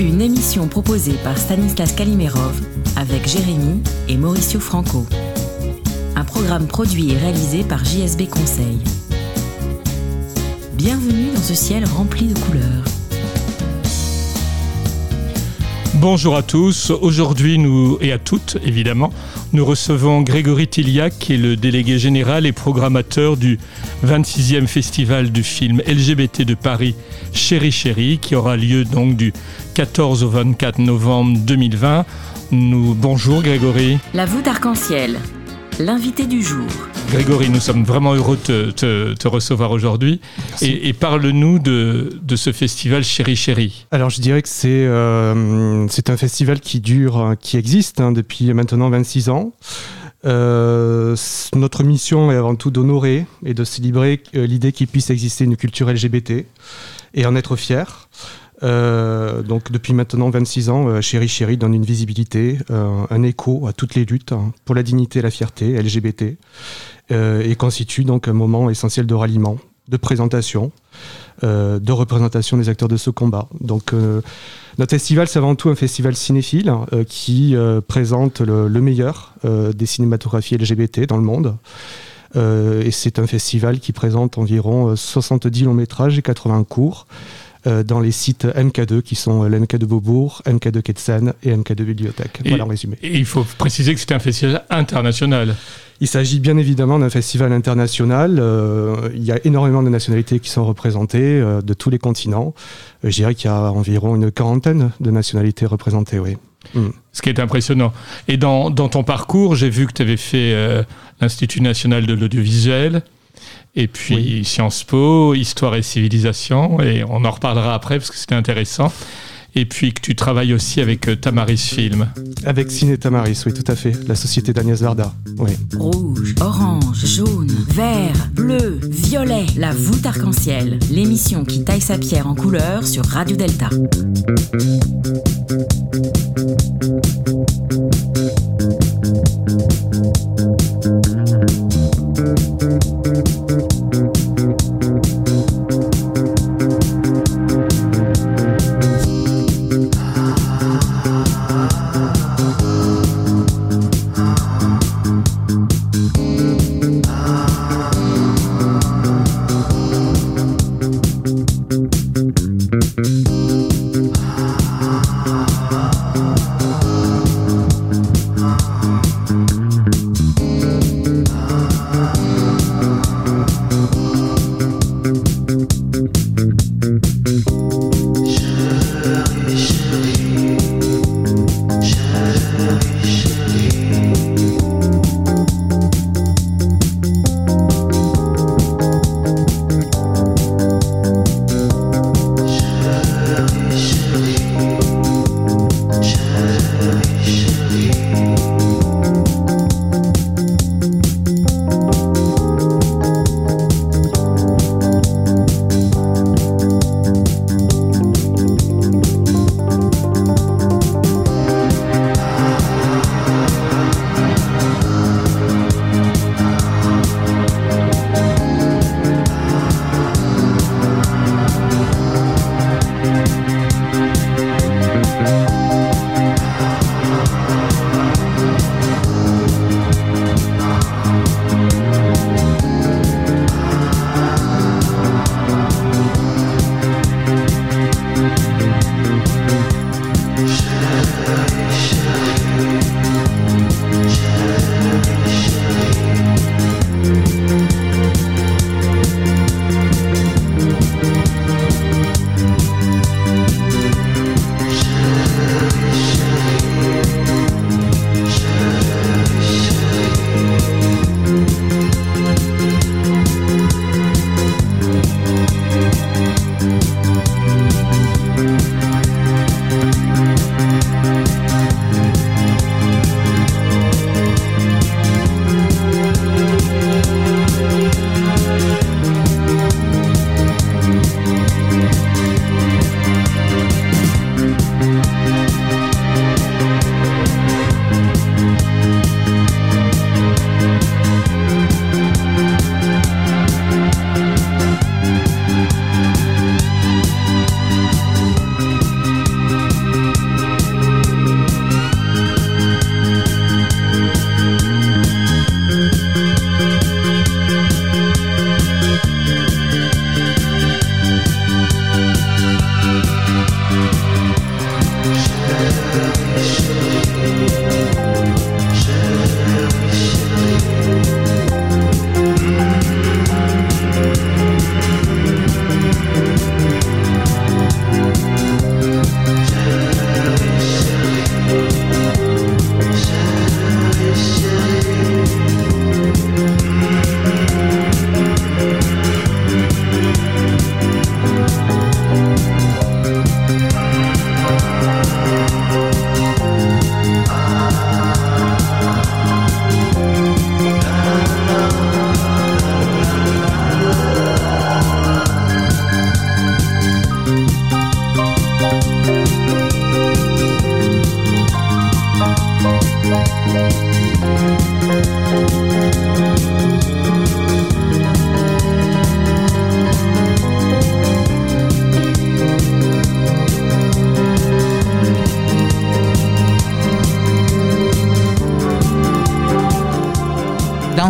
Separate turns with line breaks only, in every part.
Une émission proposée par Stanislas Kalimerov avec Jérémy et Mauricio Franco. Un programme produit et réalisé par JSB Conseil. Bienvenue dans ce ciel rempli de couleurs.
Bonjour à tous. Aujourd'hui, nous, et à toutes évidemment, nous recevons Grégory Tilliac, qui est le délégué général et programmateur du 26e Festival du film LGBT de Paris, Chéri Chéri, qui aura lieu donc du 14 au 24 novembre 2020. Nous, bonjour Grégory.
La voûte arc-en-ciel, l'invité du jour.
Grégory, nous sommes vraiment heureux de te, te- te recevoir aujourd'hui. Et, et parle-nous de, de ce festival Chéri Chéri.
Alors je dirais que c'est euh, un festival qui dure, hein, qui existe hein, depuis maintenant 26 ans. Euh, notre mission est avant tout d'honorer et de célébrer euh, l'idée qu'il puisse exister une culture LGBT et en être fier. Euh, donc depuis maintenant 26 ans, euh, Chéri Chéri donne une visibilité, euh, un écho à toutes les luttes hein, pour la dignité et la fierté LGBT et constitue donc un moment essentiel de ralliement, de présentation, de représentation des acteurs de ce combat. Donc notre festival, c'est avant tout un festival cinéphile euh, qui présente le, le meilleur des cinématographies LGBT dans le monde. Et c'est un festival qui présente environ euh, 70 longs métrages et 80 courts dans les sites MK2 qui sont euh, le MK de Beaubourg, MK de Quetzan et MK de Bibliothèque.
Et-
Voilà en résumé.
Et il faut préciser que c'est un festival international.
Il s'agit bien évidemment d'un festival international. Euh, il y a énormément de nationalités qui sont représentées euh, de tous les continents. Euh, je dirais qu'il y a environ une quarantaine de nationalités représentées, oui. Mm.
Ce qui est impressionnant. Et dans, dans ton parcours, j'ai vu que tu avais fait euh, l'Institut national de l'audiovisuel, et puis. Sciences Po, Histoire et Civilisation, et on en reparlera après parce que c'était intéressant. Et puis que tu travailles aussi avec euh, Tamaris Film.
Avec Ciné Tamaris, oui, tout à fait. La société d'Agnès Varda, oui.
Rouge, orange, jaune, vert, bleu, violet, la voûte arc-en-ciel. L'émission qui taille sa pierre en couleur sur Radio Delta.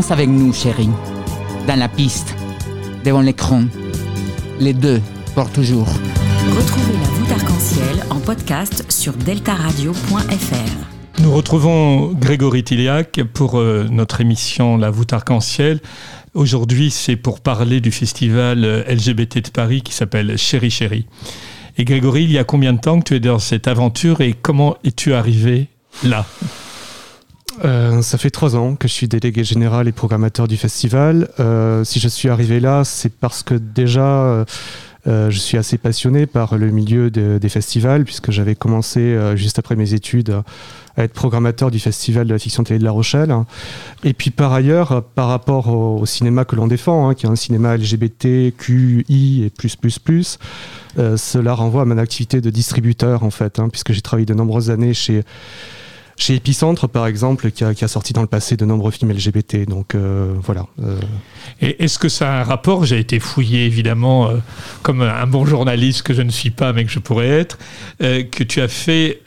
Danse avec nous, chérie. Dans la piste, devant l'écran. Les deux, pour toujours.
Retrouvez la voûte arc-en-ciel en podcast sur deltaradio.fr.
Nous retrouvons Grégory Tiliac pour euh, notre émission La voûte arc-en-ciel. Aujourd'hui, c'est pour parler du festival euh, LGBT de Paris qui s'appelle Chéri Chéri. Et Grégory, il y a combien de temps que tu es dans cette aventure et comment es-tu arrivé là?
Euh, ça fait trois ans que je suis délégué général et programmateur du festival. Euh, si je suis arrivé là, c'est parce que déjà, euh, je suis assez passionné par le milieu de- des festivals, puisque j'avais commencé juste après mes études à être programmateur du festival de la fiction télé de La Rochelle. Et puis par ailleurs, par rapport au, cinéma que l'on défend, hein, qui est un cinéma LGBT, QI et plus plus plus, cela renvoie à mon activité de distributeur en fait, hein, puisque j'ai travaillé de nombreuses années chez chez Epicentre, par exemple, qui a, sorti dans le passé de nombreux films LGBT. Donc euh, voilà. Euh,
Et est-ce que ça a un rapport? J'ai été fouillé évidemment euh, comme un bon journaliste que je ne suis pas mais que je pourrais être, que tu as fait...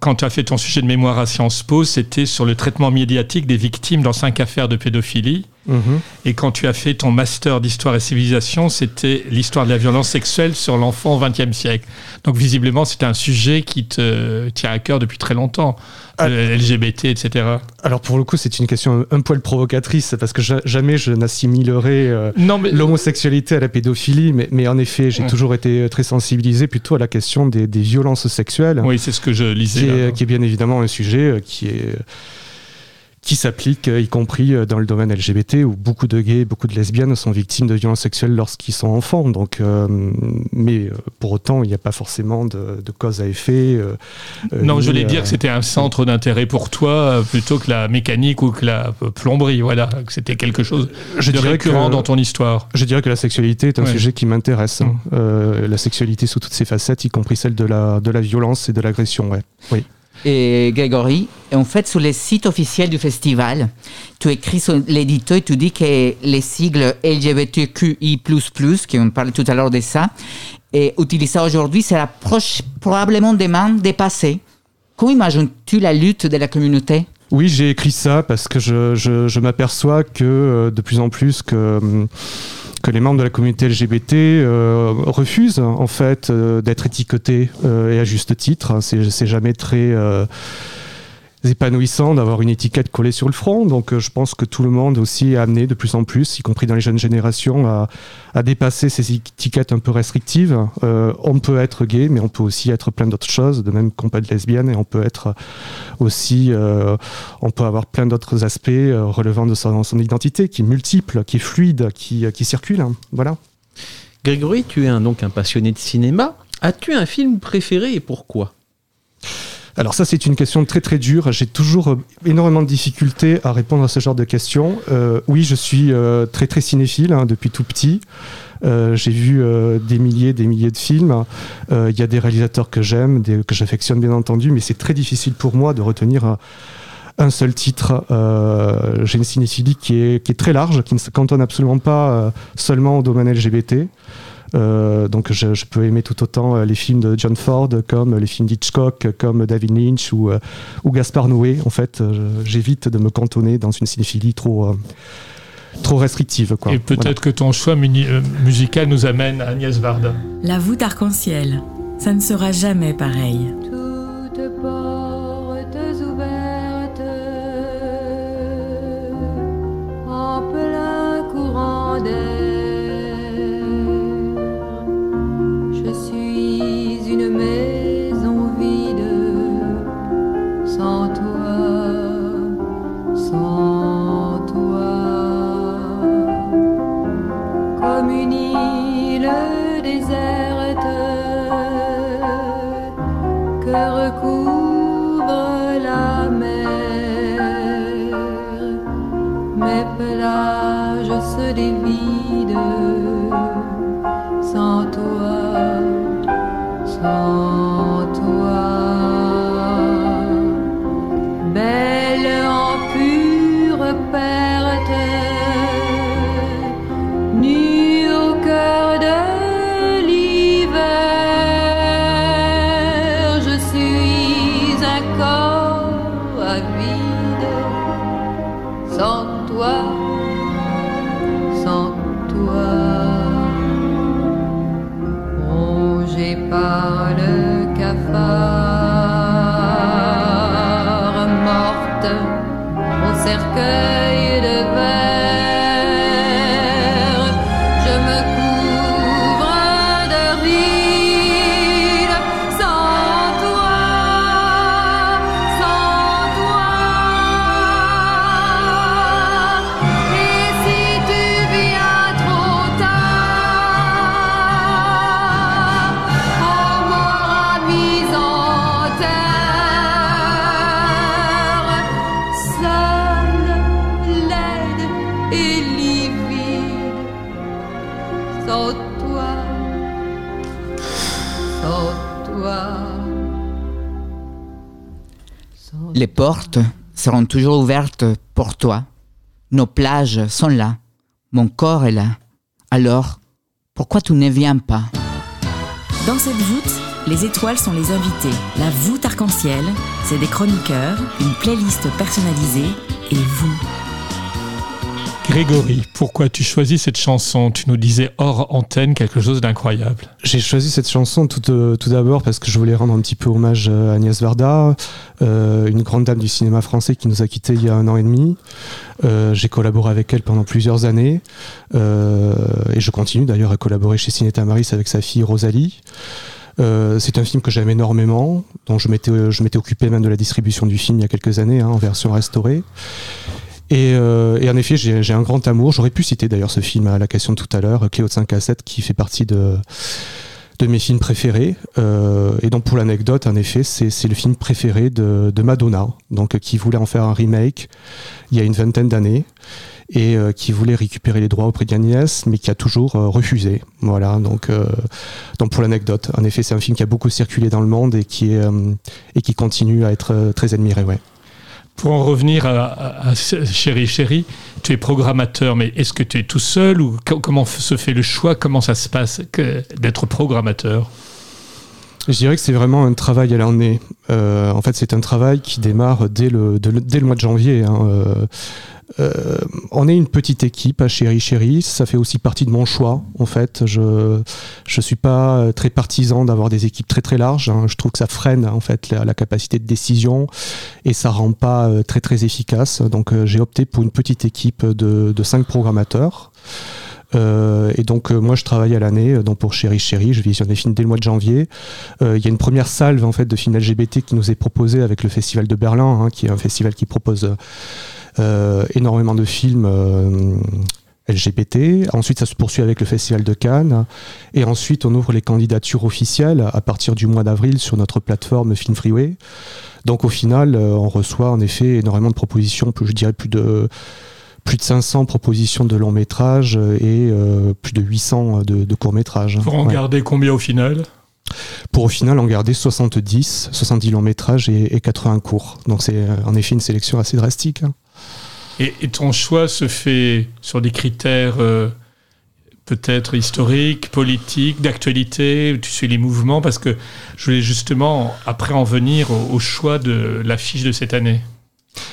quand tu as fait ton sujet de mémoire à Sciences Po, c'était sur le traitement médiatique des victimes dans cinq affaires de pédophilie.
Mhm.
Et quand tu as fait ton master d'histoire et civilisation, c'était l'histoire de la violence sexuelle sur l'enfant au XXe siècle. Donc visiblement, c'était un sujet qui te tient à cœur depuis très longtemps,
Ah.
le LGBT, etc.
Alors pour le coup, c'est une question un, poil provocatrice, parce que ja- jamais je n'assimilerai euh,
mais
l'homosexualité à la pédophilie, mais, mais en effet, j'ai toujours été très sensibilisé plutôt à la question des, des violences sexuelles,
oui, c'est ce que je lisais.
qui,
là.
est, qui est bien évidemment un sujet euh, qui est qui s'applique, euh, y compris euh, dans le domaine LGBT, où beaucoup de gays, beaucoup de lesbiennes sont victimes de violences sexuelles lorsqu'ils sont enfants. Donc, euh, mais pour autant, il n'y a pas forcément de, de cause à effet. euh,
Non, je voulais dire que c'était un centre d'intérêt pour toi plutôt que la mécanique ou que la plomberie. Voilà, que c'était quelque chose
je
de récurrent
que-
dans ton histoire.
Je dirais que la sexualité est un
Ouais.
sujet qui m'intéresse. hein.
Mm.
La sexualité sous toutes ses facettes, y compris celle de la, de la violence et de l'agression. Ouais.
Et Grégory, en fait, sur le site officiel du festival, tu écris sur l'édito et tu dis que les sigles LGBTQI++, qui on parlait tout à l'heure de ça, et utilisé aujourd'hui, c'est proche, probablement demain dépassé. Comment imagines-tu la lutte de la communauté?
Oui, j'ai écrit ça parce que je, je- je m'aperçois que euh, de plus en plus que, hum, que les membres de la communauté LGBT euh, refusent en fait euh, d'être étiquetés euh, et à juste titre. C'est c'est jamais très épanouissant d'avoir une étiquette collée sur le front. Donc euh, je pense que tout le monde aussi est amené de plus en plus, y compris dans les jeunes générations, à, dépasser ces étiquettes un peu restrictives. Euh, on peut être gay, mais on peut aussi être plein d'autres choses, de même qu'on peut être lesbienne et on peut être aussi, euh, on peut avoir plein d'autres aspects relevant de son, identité, qui est multiple, qui est fluide, qui, qui circule. hein. Voilà.
Grégory, tu es un, donc un passionné de cinéma. As-tu un film préféré et pourquoi?
Alors ça, c'est une question très très dure. J'ai toujours euh, énormément de difficultés à répondre à ce genre de questions. Euh, oui, je suis euh, très très cinéphile hein, depuis tout petit. J'ai vu des milliers, des milliers de films. Il y a des réalisateurs que j'aime, que j'affectionne bien entendu, mais c'est très difficile pour moi de retenir un, seul titre. J'ai une cinéphilie qui est, très large, qui ne se cantonne absolument pas seulement au domaine LGBT. Euh, donc je, je peux aimer tout autant euh, les films de John Ford comme les films d'Hitchcock, comme David Lynch ou, euh, ou Gaspard Noé. En fait, euh, j'évite de me cantonner dans une cinéphilie trop, euh, trop restrictive. Quoi.
Et peut-être que ton choix muni- euh, musical nous amène à Agnès Varda.
La voûte arc-en-ciel, ça ne sera jamais pareil.
Toutes portes ouvertes en plein courant d'air.
Les portes seront toujours ouvertes pour toi. Nos plages sont là. Mon corps est là. Alors, pourquoi tu ne viens pas?
Dans cette voûte, les étoiles sont les invités. La voûte arc-en-ciel, c'est des chroniqueurs, une playlist personnalisée et vous?
Grégory, pourquoi tu choisis cette chanson? Tu nous disais hors antenne quelque chose d'incroyable.
J'ai choisi cette chanson tout, euh, d'abord parce que je voulais rendre un petit peu hommage à Agnès Varda, euh, une grande dame du cinéma français qui nous a quittés il y a un an et demi. Euh, J'ai collaboré avec elle pendant plusieurs années euh, et je continue d'ailleurs à collaborer chez Ciné Tamaris avec sa fille Rosalie. Euh, c'est un film que j'aime énormément, dont je m'étais je m'étais occupé même de la distribution du film il y a quelques années hein, en version restaurée. Et, euh, et en effet, j'ai un grand amour. J'aurais pu citer d'ailleurs ce film à la question de tout à l'heure, Cléo de 5 à 7, qui fait partie de, de mes films préférés. Euh, et donc, pour l'anecdote, en effet, c'est le film préféré de, de Madonna, donc qui voulait en faire un remake il y a une vingtaine d'années et euh, qui voulait récupérer les droits auprès d'Agnès, mais qui a toujours euh, refusé. Voilà, donc, euh, donc pour l'anecdote, en effet, c'est un film qui a beaucoup circulé dans le monde et qui, est, et qui continue à être très admiré. Ouais.
Pour en revenir à, Chéri Chéri, tu es programmateur, mais est-ce que tu es tout seul ou co- comment se fait le choix? Comment ça se passe d'être programmateur?
Je dirais que c'est vraiment un travail à l'année. Euh, en fait, c'est un travail qui démarre dès le, mois de janvier. hein. Euh, on est une petite équipe à Chéri Chéri. Ça fait aussi partie de mon choix. En fait, je je suis pas euh, très partisan d'avoir des équipes très très larges. hein. Je trouve que ça freine en fait la, capacité de décision et ça rend pas euh, très très efficace. Donc, euh, j'ai opté pour une petite équipe de, de cinq programmateurs. Euh, et donc moi je travaille à l'année donc pour Chéri Chéri, je visionne des films dès le mois de janvier. Il y a une première salve en fait de films LGBT qui nous est proposée avec le Festival de Berlin, hein, qui est un festival qui propose énormément de films euh, LGBT. Ensuite ça se poursuit avec le Festival de Cannes et ensuite on ouvre les candidatures officielles à partir du mois d'avril sur notre plateforme Film Freeway. Donc au final euh, on reçoit en effet énormément de propositions, plus, je dirais plus de plus de 500 propositions de longs métrages et euh, plus de 800 de, de courts métrages.
Pour en
Ouais.
garder combien au final?
Pour au final en garder 70, 70 longs métrages et, et 80 courts. Donc c'est euh, en effet une sélection assez drastique.
Et, ton choix se fait sur des critères euh, peut-être historiques, politiques, d'actualité Tu suis les mouvements Parce que je voulais justement après en venir au, au choix de l'affiche de cette année.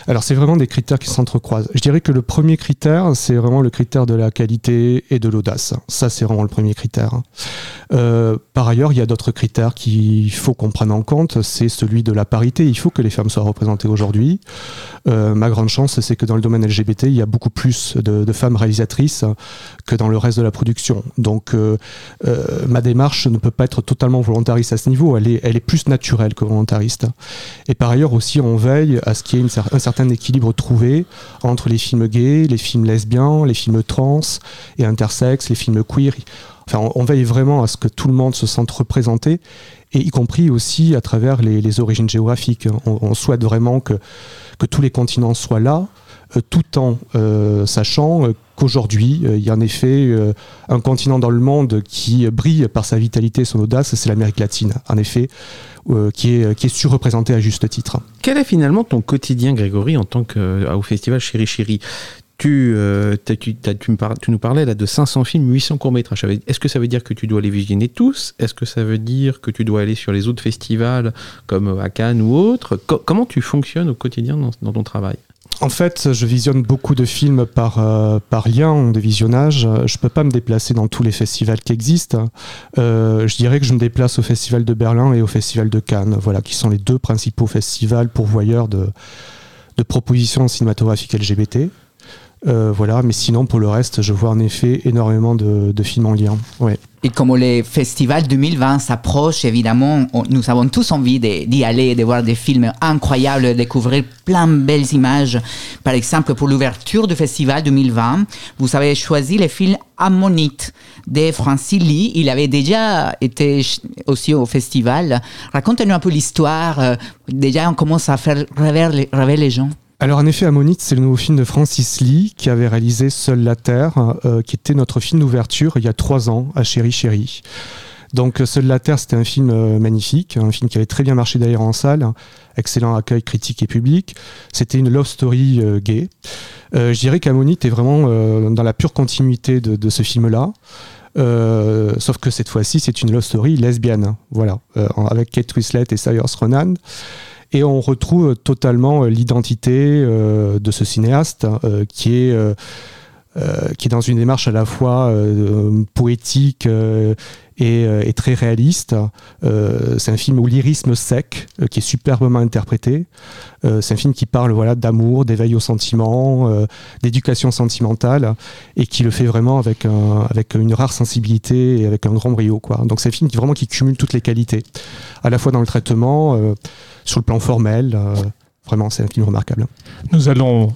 Alors c'est vraiment des critères qui s'entrecroisent. Je dirais que le premier critère, c'est vraiment le critère de la qualité et de l'audace. Ça, c'est vraiment le premier critère. Euh, par ailleurs, il y a d'autres critères qu'il faut qu'on prenne en compte. C'est celui de la parité. Il faut que les femmes soient représentées aujourd'hui. Euh, ma grande chance, c'est que dans le domaine LGBT, il y a beaucoup plus de, de femmes réalisatrices que dans le reste de la production. Donc euh, euh, ma démarche ne peut pas être totalement volontariste à ce niveau. Elle est, elle est plus naturelle que volontariste. Et par ailleurs aussi, on veille à ce qu'il y ait une un certain équilibre trouvé entre les films gays, les films lesbiens, les films trans et intersexes, les films queer. Enfin, on, on veille vraiment à ce que tout le monde se sente représenté, et y compris aussi à travers les, les origines géographiques. On, on souhaite vraiment que, que tous les continents soient là, euh, tout en euh, sachant euh, qu'aujourd'hui, il y a en effet un continent dans le monde qui brille par sa vitalité et son audace, c'est l'Amérique latine, en effet, qui, est, qui surreprésentée à juste titre.
Quel est finalement ton quotidien, Grégory, en tant que au festival Chéri Chéri? Tu, euh, tu, tu nous parlais là de 500 films, 800 courts-métrages. Est-ce que ça veut dire que tu dois les visionner tous? Est-ce que ça veut dire que tu dois aller sur les autres festivals comme euh, à Cannes ou autres Co- Comment tu fonctionnes au quotidien dans, ton travail?
En fait, je visionne beaucoup de films par, euh, par lien de visionnage. Je peux pas me déplacer dans tous les festivals qui existent. Je dirais que je me déplace au Festival de Berlin et au Festival de Cannes, voilà, qui sont les deux principaux festivals pourvoyeurs de, de propositions cinématographiques LGBT. Euh, voilà, mais sinon, pour le reste, je vois en effet énormément de, films en lien.
Et comme le festival 2020 s'approche, évidemment, on- nous avons tous envie d'y aller, de voir des films incroyables, de découvrir plein de belles images. Par exemple, pour l'ouverture du festival 2020, vous avez choisi le film Ammonite de Francis Lee. Il avait déjà été aussi au festival. Racontez-nous un peu l'histoire. Euh, Déjà, on commence à faire les, rêver les gens.
Alors en effet, Ammonite, c'est le nouveau film de Francis Lee qui avait réalisé Seule la Terre, euh, qui était notre film d'ouverture il y a trois ans à Chéri Chéri. Donc euh, Seule la Terre, c'était un film euh, magnifique, un film qui avait très bien marché d'ailleurs en salle, excellent accueil critique et public. C'était une love story gay. Je dirais qu'Ammonite est vraiment dans la pure continuité de, ce film-là. Sauf que cette fois-ci, c'est une love story lesbienne, voilà, avec Kate Winslet et Cyrus Ronan. Et on retrouve totalement euh, l'identité euh, de ce cinéaste euh, qui est qui dans une démarche à la fois poétique et, euh, et très réaliste. Euh, c'est un film où lyrisme sec, euh, qui est superbement interprété. Euh, c'est un film qui parle voilà d'amour, d'éveil aux sentiments, euh, d'éducation sentimentale, et qui le fait vraiment avec un, avec une rare sensibilité et avec un grand brio quoi. Donc c'est un film qui vraiment qui cumule toutes les qualités, à la fois dans le traitement, euh, sur le plan formel. Vraiment, c'est un film remarquable.
Nous allons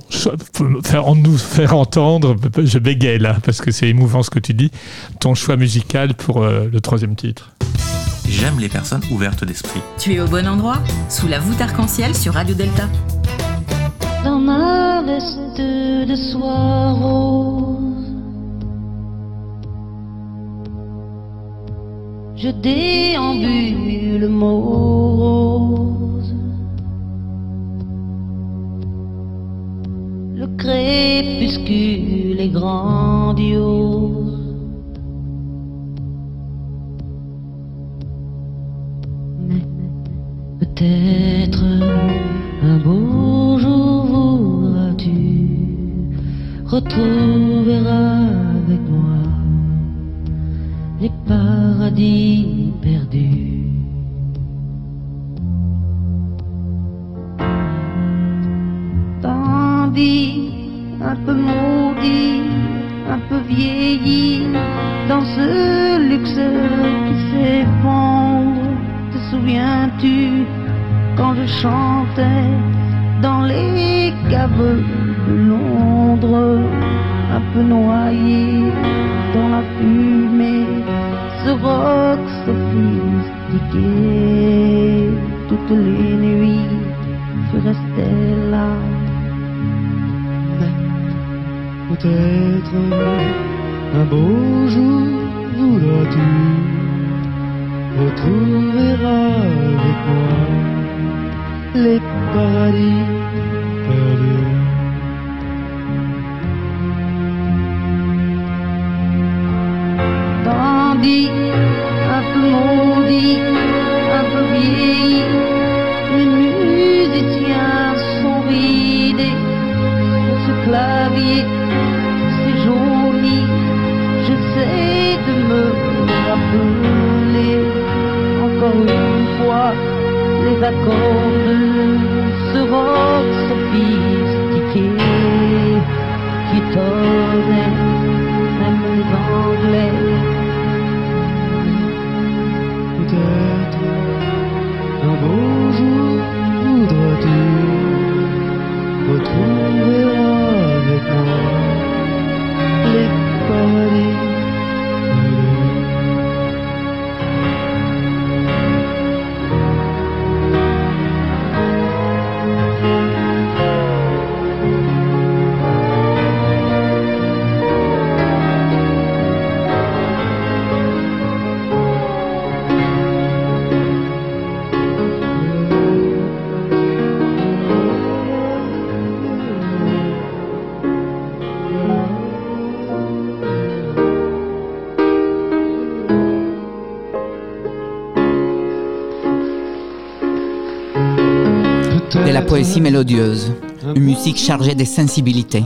faire, nous faire entendre, je bégaye là, parce que c'est émouvant ce que tu dis, ton choix musical pour euh, le troisième titre.
J'aime les personnes ouvertes d'esprit.
Tu es au bon endroit Sous la voûte arc-en-ciel sur Radio Delta.
dans ma veste de soie rose. Je déambule morose. Crépuscule est grandiose. Peut-être un beau jour voudras-tu retrouveras avec moi les paradis perdus. Un peu maudit, un peu vieilli dans ce luxe qui s'effondre. Te souviens-tu quand je chantais dans les caves de Londres, un peu noyé dans la fumée, ce rock sophistiqué, toutes les nuits, je restais là. Peut-être un beau jour voudras-tu retrouveras avec moi les paradis perdus. Tandis un peu maudit, un peu vieilli, les musiciens sont vidés sur ce clavier, rappeler encore une fois les accords de ce rock sophistiqué qui étonnait même les Anglais. Peut-être un beau jour voudras-tu retrouver avec moi les paradis?
Poésie mélodieuse. une musique chargée de sensibilité.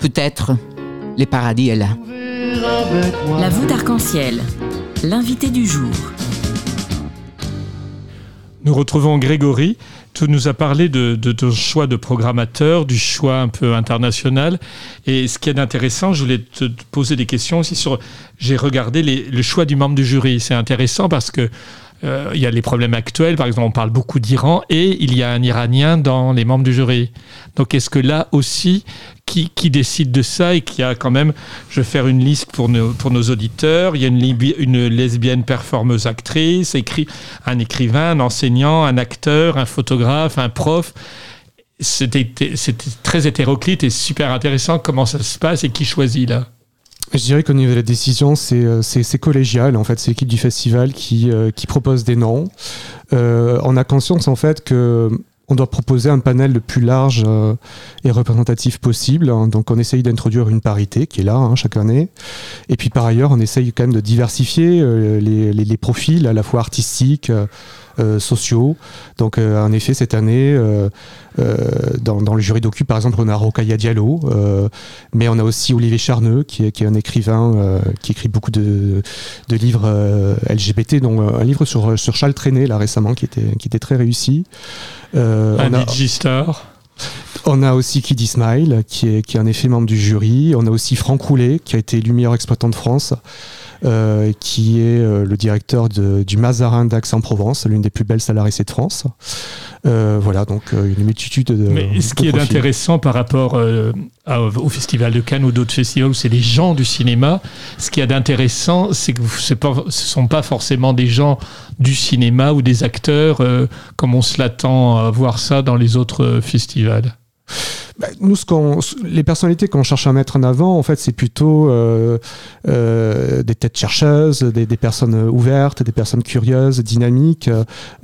Peut-être le paradis est là.
La voûte arc-en-ciel, l'invité du jour.
Nous retrouvons Grégory. Tu nous as parlé de, de ton choix de programmateur, du choix un peu international. Et ce qui est intéressant, je voulais te poser des questions aussi sur. J'ai regardé les- le choix du membre du jury. C'est intéressant parce que euh, il y a les problèmes actuels. Par exemple, on parle beaucoup d'Iran et il y a un Iranien dans les membres du jury. Donc, est-ce que là aussi, qui, décide de ça et qui a quand même, je vais faire une liste pour nos, auditeurs. Il y a une, une lesbienne performeuse actrice, un écrivain, un enseignant, un acteur, un photographe, un prof. C'était très hétéroclite et super intéressant comment ça se passe et qui choisit là.
Je dirais qu'au niveau de la décision, c'est euh, c'est- collégial. En fait, c'est l'équipe du festival qui, euh, qui propose des noms. Euh, on a conscience en fait que on doit proposer un panel le plus large euh, et représentatif possible. hein. Donc, on essaye d'introduire une parité qui est là hein, chaque année. Et puis, par ailleurs, on essaye quand même de diversifier les, les- les profils à la fois artistiques, sociaux. Donc, euh, en effet, cette année, euh, euh, dans, dans le jury d'Ocu, par exemple, on a Rokaya Diallo, euh, mais on a aussi Olivier Charneux, qui est, qui est un écrivain euh, qui écrit beaucoup de, de livres euh, LGBT, dont euh, un livre sur, sur Charles Trenet, là récemment, qui était, qui était très réussi. Euh,
un
on, a,
star.
on a aussi Kid Ismail, qui est, qui est en effet membre du jury. On a aussi Franck Roulet, qui a été élu meilleur exploitant de France. Euh, qui est euh, le directeur de- du Mazarin d'Aix-en-Provence, l'une des plus belles salariés de France. Euh, voilà, donc une multitude de.
Mais ce
de
qui est intéressant par rapport à- au Festival de Cannes ou d'autres festivals où c'est les gens du cinéma, ce qui est d'intéressant, c'est que ce ne sont pas forcément des gens du cinéma ou des acteurs comme on se l'attend à voir ça dans les autres festivals.
Bah, nous, les personnalités qu'on cherche à mettre en avant, en fait, c'est plutôt euh, euh, des têtes chercheuses, des, personnes ouvertes, des personnes curieuses, dynamiques,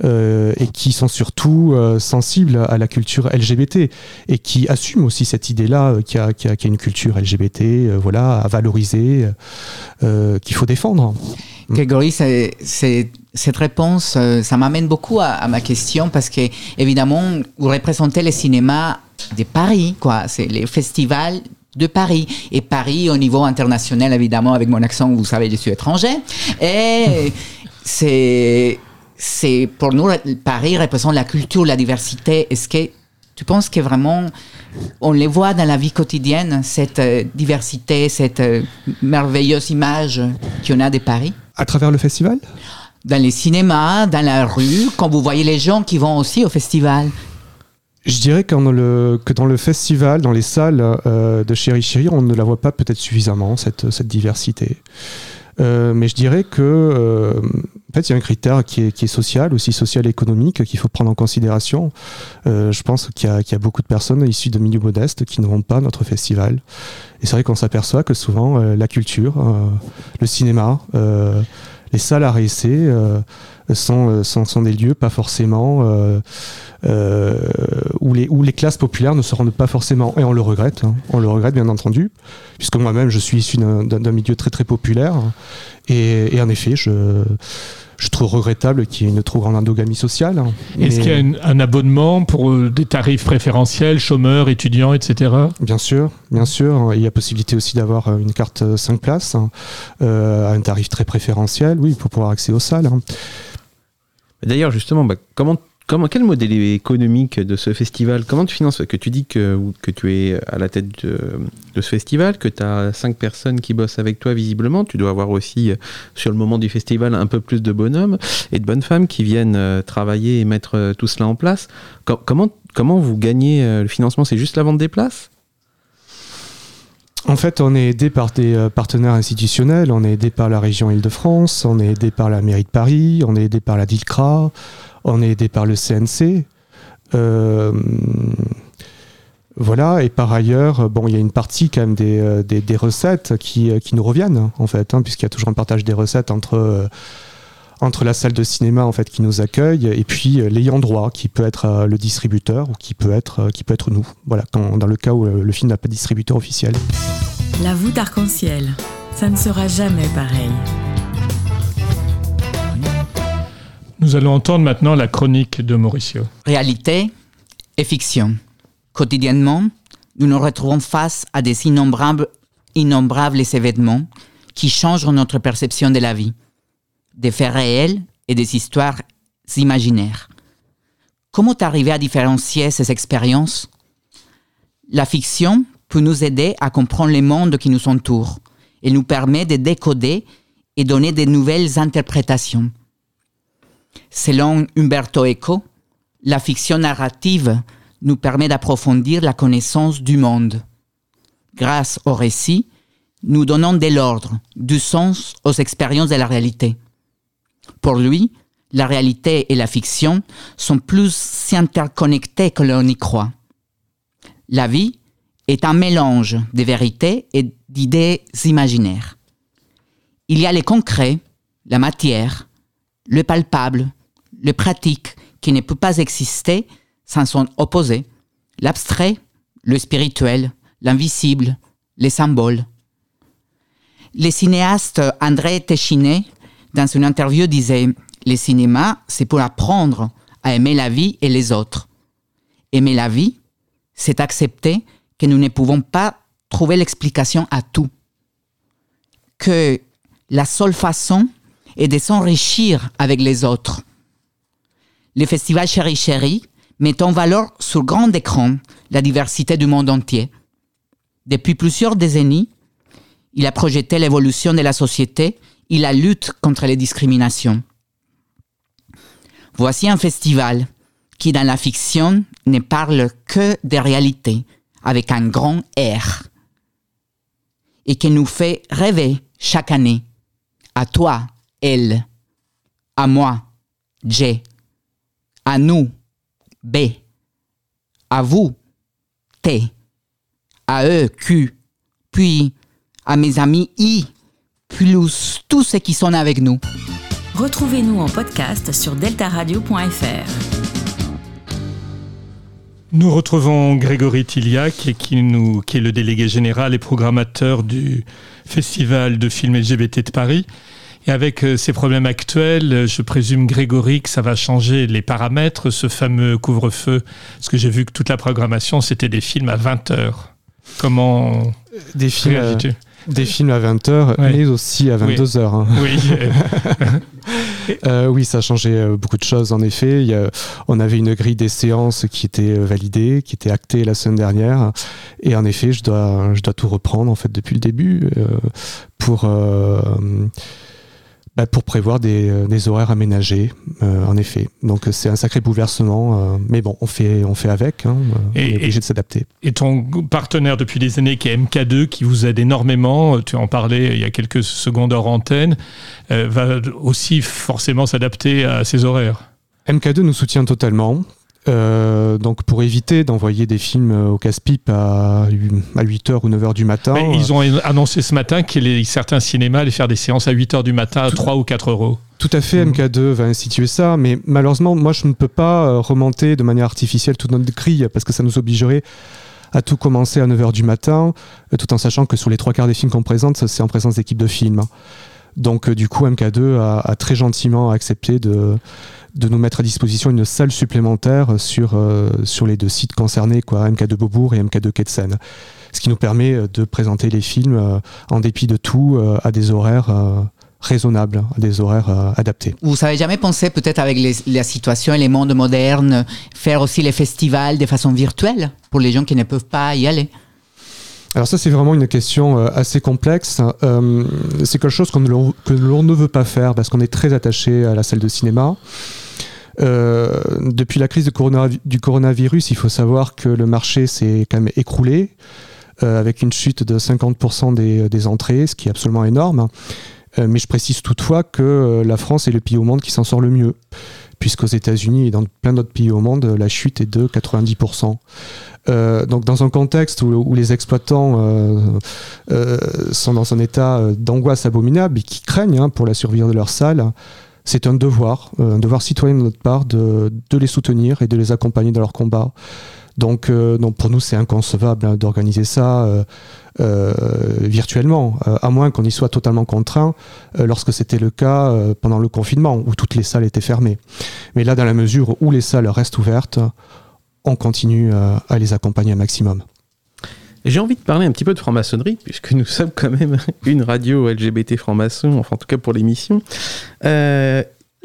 euh, et qui sont surtout sensibles à la culture LGBT et qui assument aussi cette idée-là qu'il y a, une culture LGBT, voilà, à valoriser, qu'il faut défendre.
Grégory, c'est- cette réponse, euh, ça m'amène beaucoup à, à ma question parce que, évidemment, vous représentez le cinéma de Paris, quoi. C'est les festivals de Paris. Et Paris, au niveau international, évidemment, avec mon accent, vous savez, je suis étranger. Et c'est, c'est, pour nous, Paris représente la culture, la diversité. Est-ce que tu penses que vraiment, on les voit dans la vie quotidienne, cette euh, diversité, cette euh, merveilleuse image qu'on a de Paris?
À travers le festival?
Dans les cinémas, dans la rue, quand vous voyez les gens qui vont aussi au festival.
Je dirais que dans le, festival, dans les salles euh, de Chéri Chéri, on ne la voit pas peut-être suffisamment, cette, diversité. Euh, mais je dirais que, euh, en fait, il y a un critère qui est, social, aussi social économique, qu'il faut prendre en considération. Je pense qu'il y, y a beaucoup de personnes issues de milieux modestes qui ne vont pas à notre festival. Et c'est vrai qu'on s'aperçoit que souvent, la culture, le cinéma, les salles à euh, sont, euh, sont des lieux pas forcément euh, euh, où, les, où les classes populaires ne se rendent pas forcément, et on le regrette, hein. on le regrette bien entendu, puisque moi-même je suis issu d'un- milieu très très populaire, et en effet je, je trouve regrettable qu'il y ait une trop grande endogamie sociale. hein.
Est-ce
Mais-
qu'il y a une- un abonnement pour euh, des tarifs préférentiels, chômeurs, étudiants, etc.
Bien sûr, bien sûr. Il y a possibilité aussi d'avoir euh, une carte 5 places hein, euh, à un tarif très préférentiel, oui, pour pouvoir accéder aux salles. hein.
D'ailleurs, justement, bah, comment, comment, quel modèle économique de ce festival Comment tu finances Que tu dis que, tu es à la tête de, ce festival, que tu as cinq personnes qui bossent avec toi visiblement. Tu dois avoir aussi, euh, sur le moment du festival, un peu plus de bonhommes et de bonnes femmes qui viennent euh, travailler et mettre euh, tout cela en place. Co- comment, comment vous gagnez le financement? C'est juste la vente des places?
En fait, on est aidé par des partenaires institutionnels, on est aidé par la région Île-de-France, on est aidé par la mairie de Paris, on est aidé par la DILCRA, on est aidé par le CNC. Euh, voilà, et par ailleurs, bon, il y a une partie quand même des, euh, des, recettes qui, euh, qui nous reviennent, en fait, hein, puisqu'il y a toujours un partage des recettes entre, entre la salle de cinéma en fait, qui nous accueille et puis l'ayant droit, qui peut être le distributeur ou qui peut être, qui peut être nous, voilà, dans le cas où le film n'a pas de distributeur officiel.
La voûte arc-en-ciel, ça ne sera jamais pareil.
Nous allons entendre maintenant la chronique de Mauricio.
Réalité et fiction. Quotidiennement, nous nous retrouvons face à des innombrables, innombrables événements qui changent notre perception de la vie, des faits réels et des histoires imaginaires. Comment arriver à différencier ces expériences? La fiction peut nous aider à comprendre les mondes qui nous entourent et nous permet de décoder et donner de nouvelles interprétations. Selon Umberto Eco, la fiction narrative nous permet d'approfondir la connaissance du monde. Grâce au récit, nous donnons de l'ordre, du sens aux expériences de la réalité. Pour lui, la réalité et la fiction sont plus interconnectées que l'on y croit. La vie est un mélange de vérités et d'idées imaginaires. Il y a le concret, la matière, le palpable, le pratique qui ne peut pas exister sans son opposé, l'abstrait, le spirituel, l'invisible, les symboles. Le cinéaste André Téchiné, dans une interview, disait Le cinéma, c'est pour apprendre à aimer la vie et les autres. Aimer la vie, c'est accepter que nous ne pouvons pas trouver l'explication à tout. Que la seule façon est de s'enrichir avec les autres. Le festival Chéri Chéri met en valeur sur grand écran la diversité du monde entier. Depuis plusieurs décennies, il a projeté l'évolution de la société et la lutte contre les discriminations. Voici un festival qui, dans la fiction, ne parle que des réalités, avec un grand R, et qui nous fait rêver chaque année. À toi, elle. À moi, J. À nous, B. À vous, T. À eux, Q. Puis à mes amis I. Plus tous ceux qui sont avec nous.
Retrouvez-nous en podcast sur deltaradio.fr.
Nous retrouvons Grégory Tilliac, qui, nous, qui est le délégué général et programmateur du Festival de films LGBT de Paris. Et avec euh, ces problèmes actuels, je présume, Grégory, que ça va changer les paramètres, ce fameux couvre-feu. Parce que j'ai vu que toute la programmation, c'était des films à 20 heures. Comment
Des films, euh, des films à 20h,
Ouais.
mais aussi à 22h. hein.
Oui.
Euh, oui, ça a changé euh, beaucoup de choses en effet. Il y a- on avait une grille des séances qui était euh, validée, qui était actée la semaine dernière. Et en effet, je dois, je dois tout reprendre en fait depuis le début euh, pour, euh, bah, pour prévoir des, euh, des horaires aménagés. euh, en effet, donc euh, c'est un sacré bouleversement. euh, mais bon, on fait, on fait avec. hein, euh, on
Et-
est obligé de s'adapter.
Et ton partenaire depuis des années, qui est MK2, qui vous aide énormément, tu en parlais il y a quelques secondes hors antenne, euh, va aussi forcément s'adapter à ses horaires.
MK2 nous soutient totalement. Euh, donc pour éviter d'envoyer des films euh, au casse-pipe à, 8h ou 9h du matin.
Mais ils ont annoncé ce matin que les- certains cinémas allaient faire des séances à 8 heures du matin à 3 ou 4 euros.
Tout à fait,
Mhm.
MK2 va instituer ça, mais malheureusement, moi, je ne peux pas euh, remonter de manière artificielle toute notre grille parce que ça nous obligerait à tout commencer à 9h du matin, euh, tout en sachant que sur les trois quarts des films qu'on présente, c'est en présence d'équipes de films. Donc, euh, du coup, MK2 a, très gentiment accepté de, de nous mettre à disposition une salle supplémentaire sur, euh, sur les deux sites concernés, quoi, MK2 Beaubourg et MK2 Quai. Ce qui nous permet euh, de présenter les films, en dépit de tout, à des horaires raisonnables, à des horaires adaptés.
Vous avez jamais pensé peut-être avec les- la situation et les mondes modernes, faire aussi les festivals de façon virtuelle pour les gens qui ne peuvent pas y aller
Alors ça, c'est vraiment une question euh, assez complexe. Euh, c'est quelque chose que l'on ne veut pas faire parce qu'on est très attaché à la salle de cinéma. Euh, depuis la crise du coronavirus, il faut savoir que le marché s'est quand même écroulé avec une chute de 50% des, des entrées, ce qui est absolument énorme. Mais je précise toutefois que la France est le pays au monde qui s'en sort le mieux, puisqu'aux États-Unis et dans plein d'autres pays au monde, la chute est de 90%. Euh, donc dans un contexte où, les exploitants euh, euh, sont dans un état d'angoisse abominable et qui craignent hein, pour la survie de leur salle, c'est un devoir, un devoir citoyen de notre part de les soutenir et de les accompagner dans leur combat. Donc, euh, donc pour nous, c'est inconcevable hein, d'organiser ça euh, euh, virtuellement, à moins qu'on y soit totalement contraint, lorsque c'était le cas pendant le confinement, où toutes les salles étaient fermées. Mais là, dans la mesure où les salles restent ouvertes, on continue à les accompagner un maximum.
J'ai envie de parler un petit peu de franc-maçonnerie, puisque nous sommes quand même une radio LGBT franc-maçon, enfin en tout cas pour l'émission.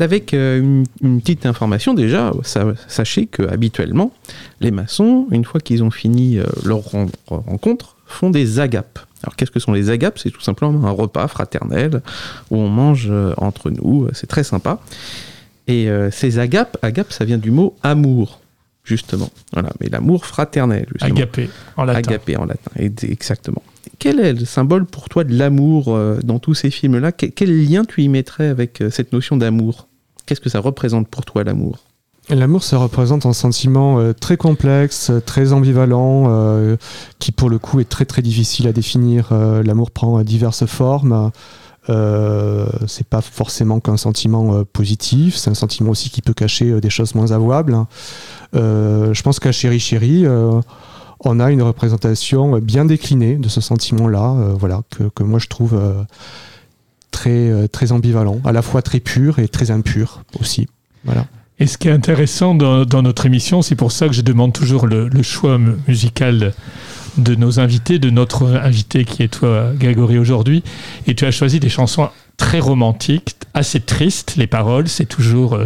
Avec euh, une, une petite information déjà, sa- sachez que habituellement, les maçons, une fois qu'ils ont fini euh, leur ren- rencontre, font des agapes. Alors qu'est-ce que sont les agapes? C'est tout simplement un repas fraternel où on mange euh, entre nous, c'est très sympa. Et euh, ces agapes, agapes, ça vient du mot amour, justement. Voilà, mais l'amour fraternel, justement.
Agapé, en latin.
Agapé en latin, exactement. Quel est le symbole pour toi de l'amour euh, dans tous ces films-là? Que- Quel lien tu y mettrais avec euh, cette notion d'amour? Qu'est-ce que ça représente pour toi l'amour?
L'amour, ça représente un sentiment euh, très complexe, très ambivalent, qui pour le coup est très très difficile à définir. L'amour prend diverses formes. C'est pas forcément qu'un sentiment positif, c'est un sentiment aussi qui peut cacher des choses moins avouables. Je pense qu'à Chéri Chéri, on a une représentation bien déclinée de ce sentiment-là, euh, voilà, que, que moi je trouve euh, très, euh, très ambivalent, à la fois très pur et très impur aussi. Voilà.
Et ce qui est intéressant dans, dans notre émission, c'est pour ça que je demande toujours le, choix mu- musical de nos invités, de notre invité qui est toi, Grégory, aujourd'hui. Et tu as choisi des chansons très romantiques, assez tristes, les paroles. C'est toujours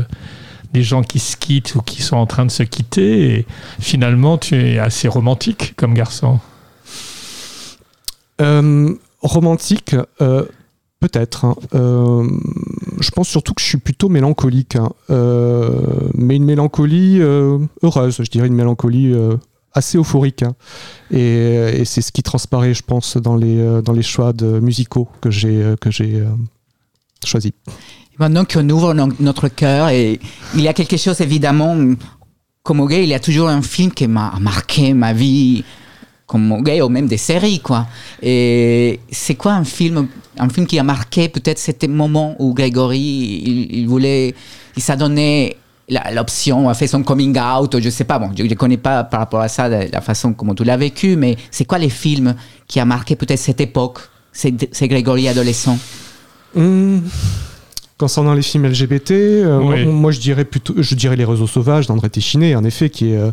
des gens qui se quittent ou qui sont en train de se quitter. Et finalement, tu es assez romantique comme garçon.
Euh, romantique, euh, peut-être. hein. Euh, je pense surtout que je suis plutôt mélancolique, hein. Mais une mélancolie heureuse, je dirais une mélancolie assez euphorique. hein. Et, c'est ce qui transparaît, je pense, dans les, dans les choix de musicaux que j'ai que j'ai choisis.
Maintenant qu'on ouvre no- notre cœur, et il y a quelque chose évidemment, comme gay, il y a toujours un film qui m'a marqué ma vie, comme gay, ou même des séries, quoi. Et c'est quoi un film, un film qui a marqué peut-être cet moment où Grégory, il, voulait, il s'est donné l'option, a fait son coming out, je sais pas, bon, je ne connais pas par rapport à ça la, façon comment tu l'as vécu, mais c'est quoi les films qui a marqué peut-être cette époque, c'est Grégory adolescent
Hum, Concernant les films LGBT, euh,
Oui.
moi, moi, je dirais plutôt, je dirais Les Réseaux Sauvages d'André Téchiné, en effet, qui est, euh,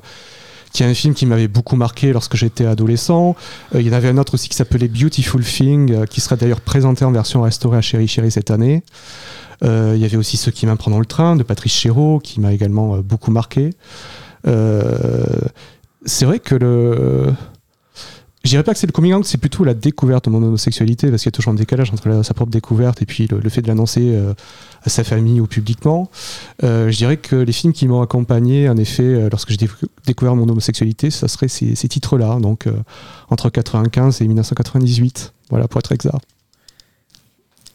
qui est un film qui m'avait beaucoup marqué lorsque j'étais adolescent. Euh, il y en avait un autre aussi qui s'appelait Beautiful Thing, euh, qui sera d'ailleurs présenté en version restaurée à Chéri Chéri cette année. Euh, il y avait aussi Ceux qui m'aiment prendre le train de Patrice Chéreau, qui m'a également euh, beaucoup marqué. Euh, c'est vrai que le. Je dirais pas que c'est le coming out, c'est plutôt la découverte de mon homosexualité, parce qu'il y a toujours un décalage entre sa propre découverte et puis le, fait de l'annoncer euh, à sa famille ou publiquement. Euh, je dirais que les films qui m'ont accompagné, en effet, euh, lorsque j'ai décou- découvert mon homosexualité, ça serait ces, titres-là, donc entre 95 et 1998, voilà, pour être exact.